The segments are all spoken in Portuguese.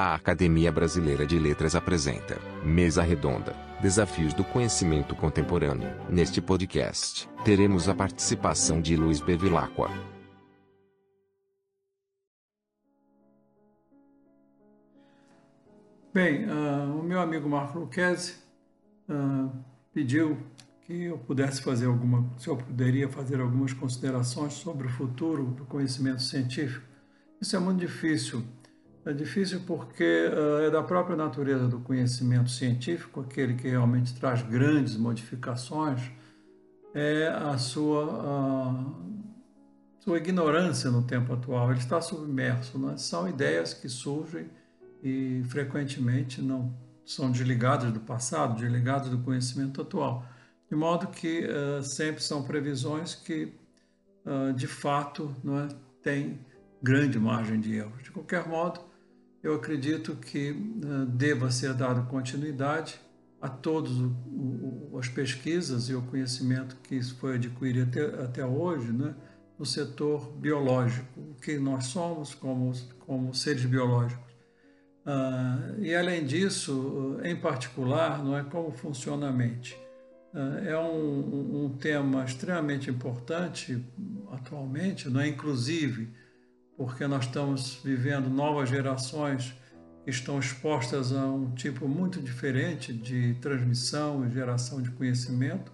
A Academia Brasileira de Letras apresenta Mesa Redonda Desafios do Conhecimento Contemporâneo. Neste podcast, teremos a participação de Luiz Bevilacqua. Bem, uh, o meu amigo Marco Luquezzi uh, pediu que eu pudesse fazer alguma, se eu poderia fazer algumas considerações sobre o futuro do conhecimento científico. Isso é muito difícil é difícil porque uh, é da própria natureza do conhecimento científico, aquele que realmente traz grandes modificações, é a sua, uh, sua ignorância no tempo atual. Ele está submerso. Né? São ideias que surgem e frequentemente não são desligadas do passado, desligadas do conhecimento atual. De modo que uh, sempre são previsões que, de fato, não é, têm grande margem de erro. De qualquer modo, eu acredito que uh, deva ser dado continuidade a todas as pesquisas e o conhecimento que foi adquirido até, até hoje né, no setor biológico, o que nós somos como, como seres biológicos. Uh, e além disso, em particular, não é como funciona a mente. Uh, é um, um, tema extremamente importante atualmente, não é? inclusive porque nós estamos vivendo novas gerações que estão expostas a um tipo muito diferente de transmissão e geração de conhecimento,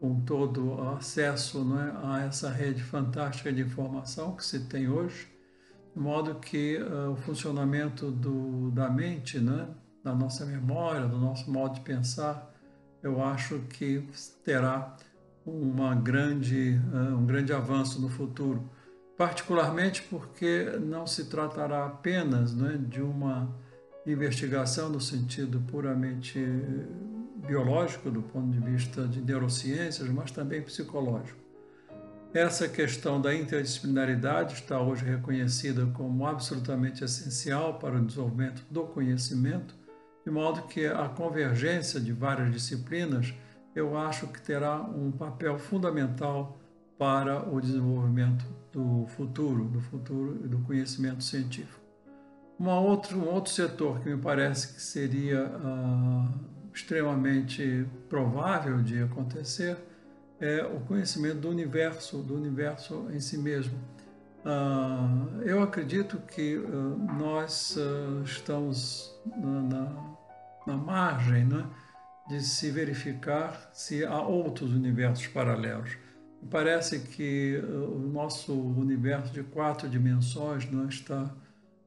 com todo o acesso é, a essa rede fantástica de informação que se tem hoje, de modo que uh, o funcionamento do, da mente, né, da nossa memória, do nosso modo de pensar, eu acho que terá uma grande, uh, um grande avanço no futuro particularmente porque não se tratará apenas né, de uma investigação no sentido puramente biológico, do ponto de vista de neurociências, mas também psicológico. Essa questão da interdisciplinaridade está hoje reconhecida como absolutamente essencial para o desenvolvimento do conhecimento, de modo que a convergência de várias disciplinas eu acho que terá um papel fundamental para o desenvolvimento do futuro, do futuro e do conhecimento científico. Uma outro, um outro setor que me parece que seria uh, extremamente provável de acontecer é o conhecimento do universo, do universo em si mesmo. Uh, eu acredito que uh, nós estamos na, na, na margem né, de se verificar se há outros universos paralelos. Parece que uh, o nosso universo de quatro dimensões não está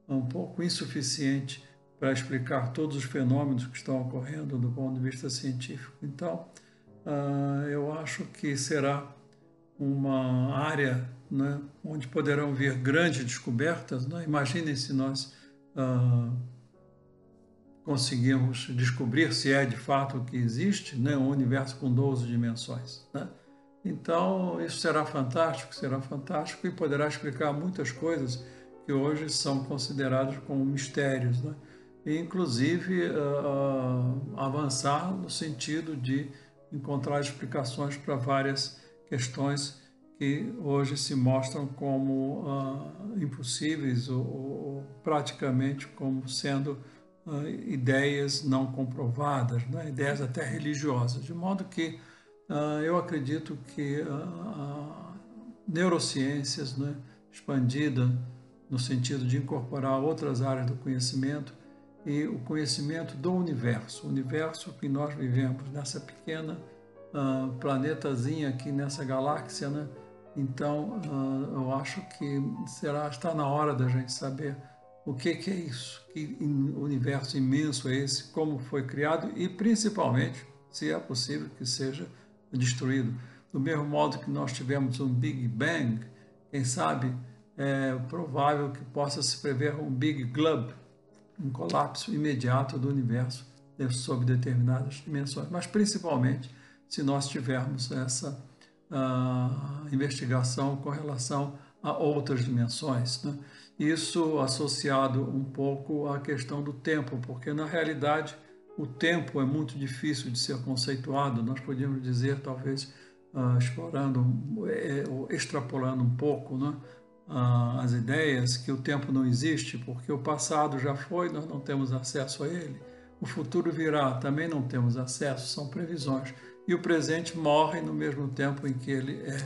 um pouco insuficiente para explicar todos os fenômenos que estão ocorrendo do ponto de vista científico. Então, uh, eu acho que será uma área né, onde poderão vir grandes descobertas. Né? Imaginem se nós uh, conseguirmos descobrir se é de fato o que existe, né, um universo com 12 dimensões. Né? Então, isso será fantástico, será fantástico e poderá explicar muitas coisas que hoje são consideradas como mistérios, né? e inclusive uh, avançar no sentido de encontrar explicações para várias questões que hoje se mostram como uh, impossíveis ou, ou, praticamente como sendo uh, ideias não comprovadas, né? ideias até religiosas, de modo que eu acredito que a neurociências né, expandida no sentido de incorporar outras áreas do conhecimento e o conhecimento do universo, o universo que nós vivemos nessa pequena uh, planetazinha aqui nessa galáxia, né? Então, uh, eu acho que será está na hora da gente saber o que, que é isso, que universo imenso é esse, como foi criado e principalmente, se é possível que seja destruído. Do mesmo modo que nós tivemos um Big Bang, quem sabe é provável que possa se prever um Big Glub, um colapso imediato do universo sob determinadas dimensões, mas principalmente se nós tivermos essa uh, investigação com relação a outras dimensões. Né? Isso associado um pouco à questão do tempo, porque na realidade o tempo é muito difícil de ser conceituado, nós podíamos dizer, talvez, uh, explorando, é, extrapolando um pouco, né? ah, as ideias que o tempo não existe, porque o passado já foi, nós não temos acesso a ele. O futuro virá, também não temos acesso, são previsões. E o presente morre no mesmo tempo em que ele é,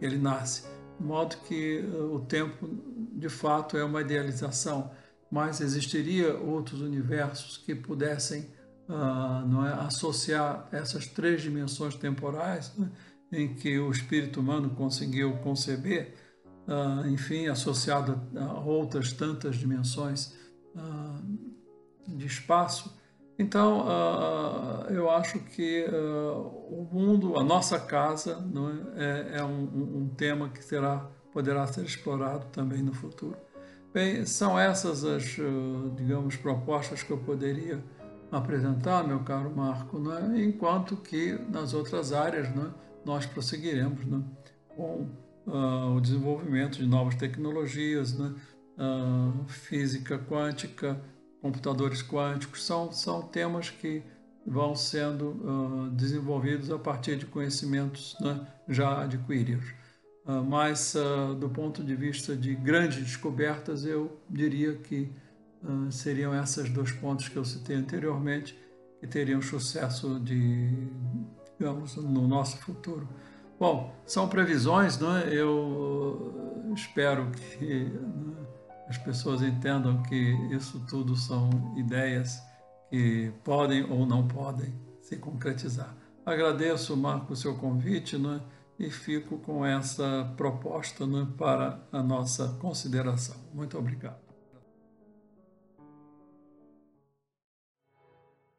ele nasce. De modo que uh, o tempo, de fato, é uma idealização, mas existiria outros universos que pudessem uh, não é, associar essas três dimensões temporais né, em que o espírito humano conseguiu conceber, uh, enfim, associado a outras tantas dimensões de espaço, então, eu acho que o mundo, a nossa casa, é? é, é um, um, tema que terá, poderá ser explorado também no futuro. Bem, são essas as, digamos, propostas que eu poderia apresentar, meu caro Marco, é? enquanto que nas outras áreas é? nós prosseguiremos com o desenvolvimento de novas tecnologias, física quântica, computadores quânticos, são, são temas que vão sendo uh, desenvolvidos a partir de conhecimentos né, já adquiridos. Uh, mas, uh, do ponto de vista de grandes descobertas, eu diria que seriam esses dois pontos que eu citei anteriormente, que teriam sucesso de, digamos, no nosso futuro. Bom, são previsões, né? eu espero que né, as pessoas entendam que isso tudo são ideias que podem ou não podem se concretizar. Agradeço, Marco, o seu convite né, e fico com essa proposta né, para a nossa consideração. Muito obrigado.